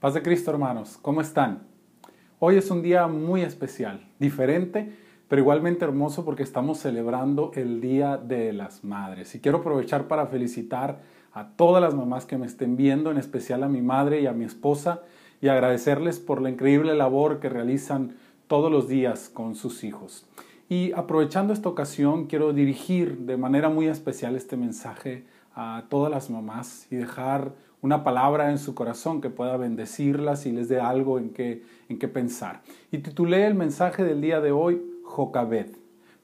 Paz de Cristo, hermanos, ¿cómo están? Hoy es un día muy especial, diferente, pero igualmente hermoso porque estamos celebrando el Día de las Madres. Y quiero aprovechar para felicitar a todas las mamás que me estén viendo, en especial a mi madre y a mi esposa, y agradecerles por la increíble labor que realizan todos los días con sus hijos. Y aprovechando esta ocasión, quiero dirigir de manera muy especial este mensaje a todas las mamás y dejar una palabra en su corazón que pueda bendecirlas y les dé algo en qué en pensar. Y titulé el mensaje del día de hoy Jocabed,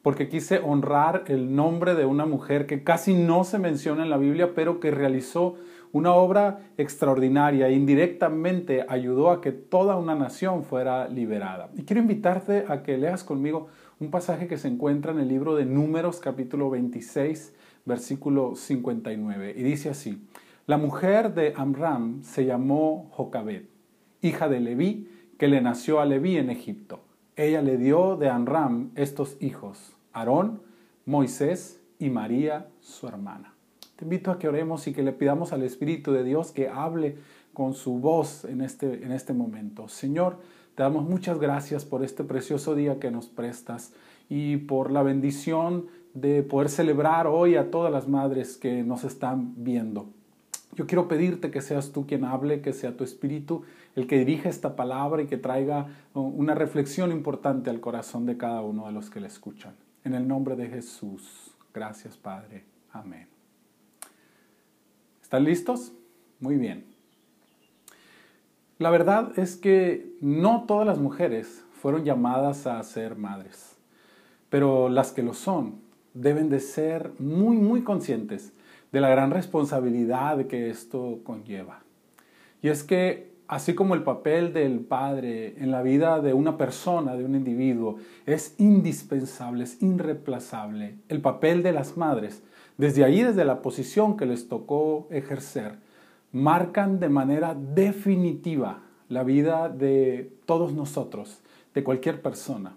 porque quise honrar el nombre de una mujer que casi no se menciona en la Biblia, pero que realizó una obra extraordinaria e indirectamente ayudó a que toda una nación fuera liberada. Y quiero invitarte a que leas conmigo un pasaje que se encuentra en el libro de Números capítulo 26, versículo 59, y dice así, la mujer de Amram se llamó Jocabed, hija de Leví, que le nació a Leví en Egipto. Ella le dio de Amram estos hijos, Aarón, Moisés y María, su hermana. Te invito a que oremos y que le pidamos al Espíritu de Dios que hable con su voz en este, en este momento. Señor, te damos muchas gracias por este precioso día que nos prestas y por la bendición de poder celebrar hoy a todas las madres que nos están viendo. Yo quiero pedirte que seas tú quien hable, que sea tu espíritu el que dirija esta palabra y que traiga una reflexión importante al corazón de cada uno de los que la escuchan. En el nombre de Jesús. Gracias, Padre. Amén. ¿Están listos? Muy bien. La verdad es que no todas las mujeres fueron llamadas a ser madres, pero las que lo son deben de ser muy, muy conscientes de la gran responsabilidad que esto conlleva. Y es que así como el papel del padre en la vida de una persona, de un individuo, es indispensable, es irreemplazable, el papel de las madres, desde ahí, desde la posición que les tocó ejercer, marcan de manera definitiva la vida de todos nosotros, de cualquier persona.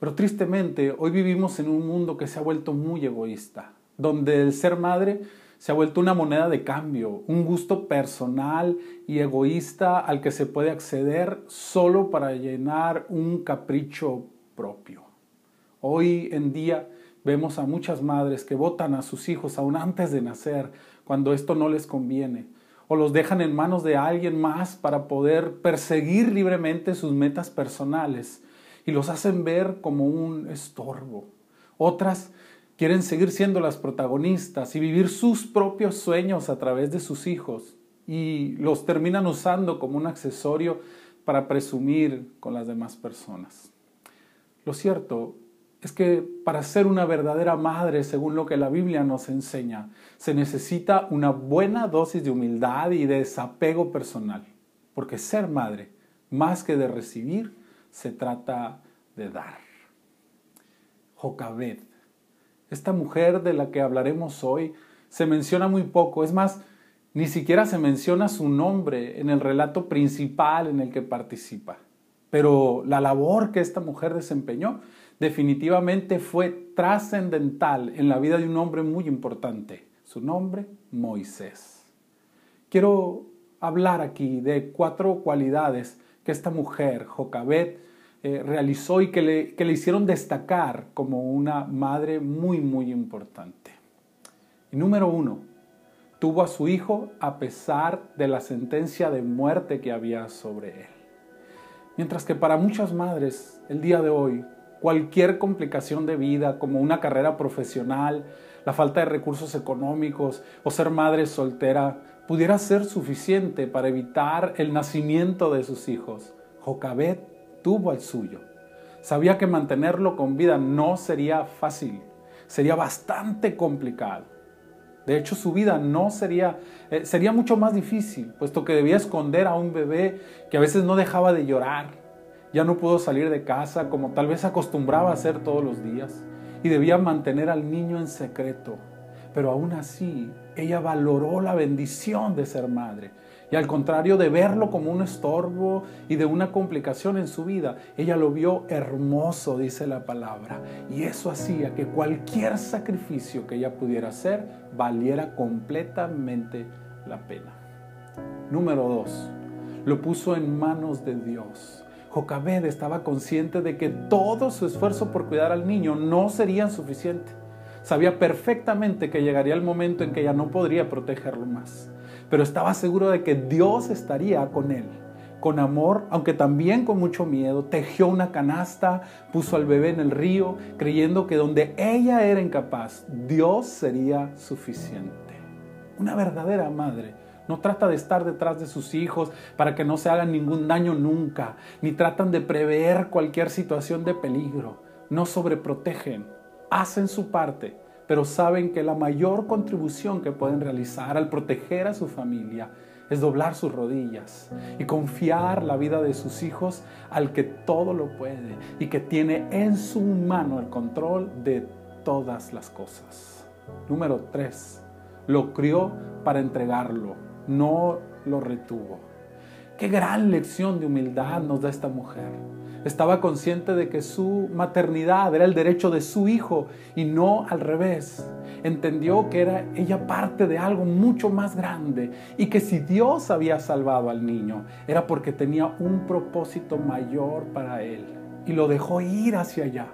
Pero tristemente, hoy vivimos en un mundo que se ha vuelto muy egoísta, donde el ser madre se ha vuelto una moneda de cambio, un gusto personal y egoísta al que se puede acceder solo para llenar un capricho propio. Hoy en día vemos a muchas madres que votan a sus hijos aún antes de nacer cuando esto no les conviene o los dejan en manos de alguien más para poder perseguir libremente sus metas personales y los hacen ver como un estorbo. Otras quieren seguir siendo las protagonistas y vivir sus propios sueños a través de sus hijos y los terminan usando como un accesorio para presumir con las demás personas. Lo cierto es que para ser una verdadera madre, según lo que la Biblia nos enseña, se necesita una buena dosis de humildad y de desapego personal, porque ser madre, más que de recibir, se trata de dar. Jocabed esta mujer de la que hablaremos hoy se menciona muy poco, es más, ni siquiera se menciona su nombre en el relato principal en el que participa. Pero la labor que esta mujer desempeñó definitivamente fue trascendental en la vida de un hombre muy importante. Su nombre, Moisés. Quiero hablar aquí de cuatro cualidades que esta mujer, Jocabet, eh, realizó y que le, que le hicieron destacar como una madre muy, muy importante. Y número uno, tuvo a su hijo a pesar de la sentencia de muerte que había sobre él. Mientras que para muchas madres, el día de hoy, cualquier complicación de vida, como una carrera profesional, la falta de recursos económicos o ser madre soltera, pudiera ser suficiente para evitar el nacimiento de sus hijos. Jocabet tuvo al suyo. Sabía que mantenerlo con vida no sería fácil, sería bastante complicado. De hecho, su vida no sería, eh, sería mucho más difícil, puesto que debía esconder a un bebé que a veces no dejaba de llorar. Ya no pudo salir de casa como tal vez acostumbraba a hacer todos los días y debía mantener al niño en secreto. Pero aún así, ella valoró la bendición de ser madre y al contrario de verlo como un estorbo y de una complicación en su vida, ella lo vio hermoso, dice la palabra. Y eso hacía que cualquier sacrificio que ella pudiera hacer valiera completamente la pena. Número dos, lo puso en manos de Dios. Jocabed estaba consciente de que todo su esfuerzo por cuidar al niño no sería suficiente. Sabía perfectamente que llegaría el momento en que ya no podría protegerlo más, pero estaba seguro de que Dios estaría con él. Con amor, aunque también con mucho miedo, tejió una canasta, puso al bebé en el río, creyendo que donde ella era incapaz, Dios sería suficiente. Una verdadera madre no trata de estar detrás de sus hijos para que no se hagan ningún daño nunca, ni tratan de prever cualquier situación de peligro. No sobreprotegen, hacen su parte, pero saben que la mayor contribución que pueden realizar al proteger a su familia es doblar sus rodillas y confiar la vida de sus hijos al que todo lo puede y que tiene en su mano el control de todas las cosas. Número 3. Lo crió para entregarlo no lo retuvo. Qué gran lección de humildad nos da esta mujer. Estaba consciente de que su maternidad era el derecho de su hijo y no al revés. Entendió que era ella parte de algo mucho más grande y que si Dios había salvado al niño era porque tenía un propósito mayor para él y lo dejó ir hacia allá.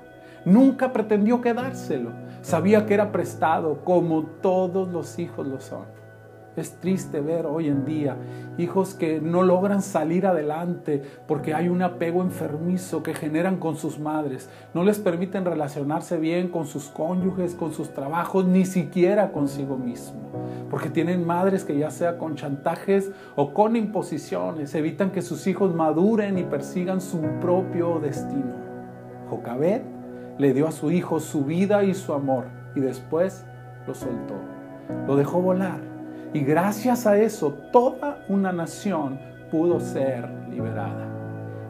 Nunca pretendió quedárselo. Sabía que era prestado como todos los hijos lo son. Es triste ver hoy en día hijos que no logran salir adelante porque hay un apego enfermizo que generan con sus madres. No les permiten relacionarse bien con sus cónyuges, con sus trabajos, ni siquiera consigo mismo. Porque tienen madres que ya sea con chantajes o con imposiciones evitan que sus hijos maduren y persigan su propio destino. Jocabet le dio a su hijo su vida y su amor y después lo soltó. Lo dejó volar y gracias a eso toda una nación pudo ser liberada.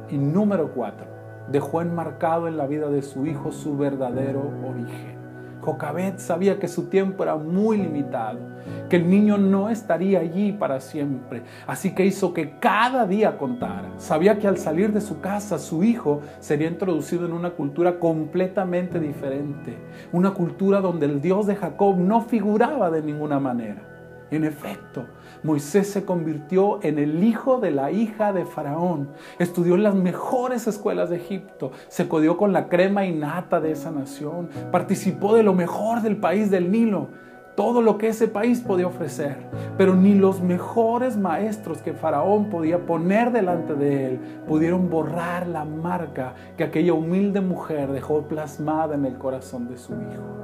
Y número cuatro, dejó enmarcado en la vida de su hijo su verdadero origen. Jocabet sabía que su tiempo era muy limitado, que el niño no estaría allí para siempre, así que hizo que cada día contara. Sabía que al salir de su casa su hijo sería introducido en una cultura completamente diferente, una cultura donde el Dios de Jacob no figuraba de ninguna manera. En efecto, Moisés se convirtió en el hijo de la hija de Faraón. Estudió en las mejores escuelas de Egipto. Se codió con la crema innata de esa nación. Participó de lo mejor del país del Nilo. Todo lo que ese país podía ofrecer. Pero ni los mejores maestros que Faraón podía poner delante de él pudieron borrar la marca que aquella humilde mujer dejó plasmada en el corazón de su hijo.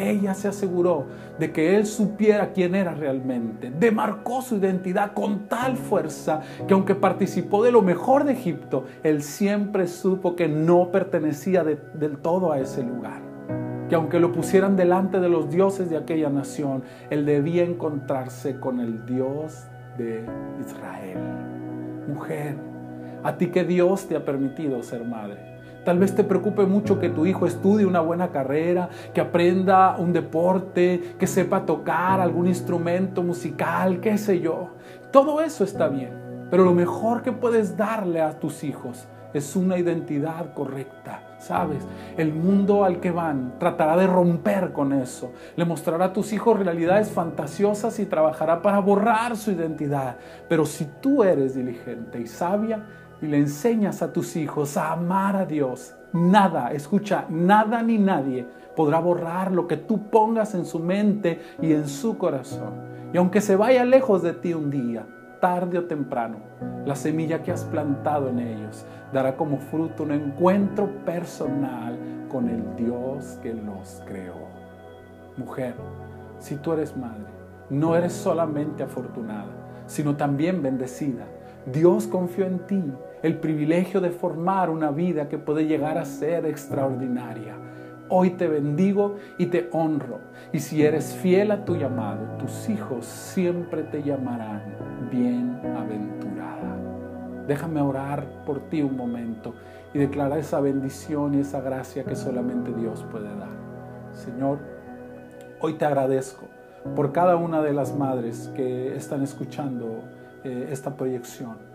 Ella se aseguró de que él supiera quién era realmente. Demarcó su identidad con tal fuerza que aunque participó de lo mejor de Egipto, él siempre supo que no pertenecía del todo a ese lugar. Que aunque lo pusieran delante de los dioses de aquella nación, él debía encontrarse con el Dios de Israel. Mujer, a ti que Dios te ha permitido ser madre Tal vez te preocupe mucho que tu hijo estudie una buena carrera, que aprenda un deporte, que sepa tocar algún instrumento musical, qué sé yo. Todo eso está bien, pero lo mejor que puedes darle a tus hijos es una identidad correcta. ¿Sabes? El mundo al que van tratará de romper con eso. Le mostrará a tus hijos realidades fantasiosas y trabajará para borrar su identidad. Pero si tú eres diligente y sabia, y le enseñas a tus hijos a amar a Dios, nada, escucha, nada ni nadie podrá borrar lo que tú pongas en su mente y en su corazón. Y aunque se vaya lejos de ti un día, tarde o temprano, la semilla que has plantado en ellos dará como fruto un encuentro personal con el Dios que los creó. Mujer, si tú eres madre, no eres solamente afortunada, sino también bendecida. Dios confió en ti el privilegio de formar una vida que puede llegar a ser extraordinaria. Hoy te bendigo y te honro. Y si eres fiel a tu llamado, tus hijos siempre te llamarán bienaventurada. Déjame orar por ti un momento y declarar esa bendición y esa gracia que solamente Dios puede dar. Señor, hoy te agradezco por cada una de las madres que están escuchando eh, esta proyección.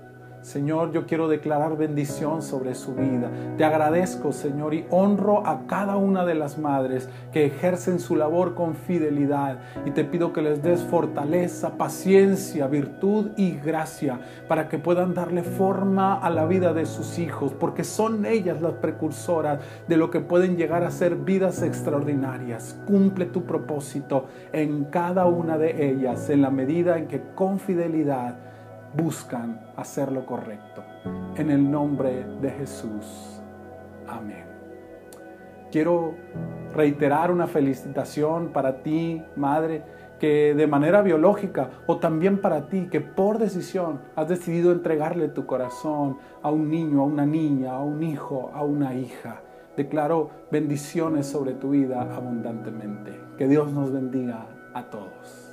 Señor, yo quiero declarar bendición sobre su vida. Te agradezco, Señor, y honro a cada una de las madres que ejercen su labor con fidelidad. Y te pido que les des fortaleza, paciencia, virtud y gracia para que puedan darle forma a la vida de sus hijos, porque son ellas las precursoras de lo que pueden llegar a ser vidas extraordinarias. Cumple tu propósito en cada una de ellas en la medida en que con fidelidad buscan hacer lo correcto. En el nombre de Jesús. Amén. Quiero reiterar una felicitación para ti, madre, que de manera biológica o también para ti, que por decisión has decidido entregarle tu corazón a un niño, a una niña, a un hijo, a una hija. Declaro bendiciones sobre tu vida abundantemente. Que Dios nos bendiga a todos.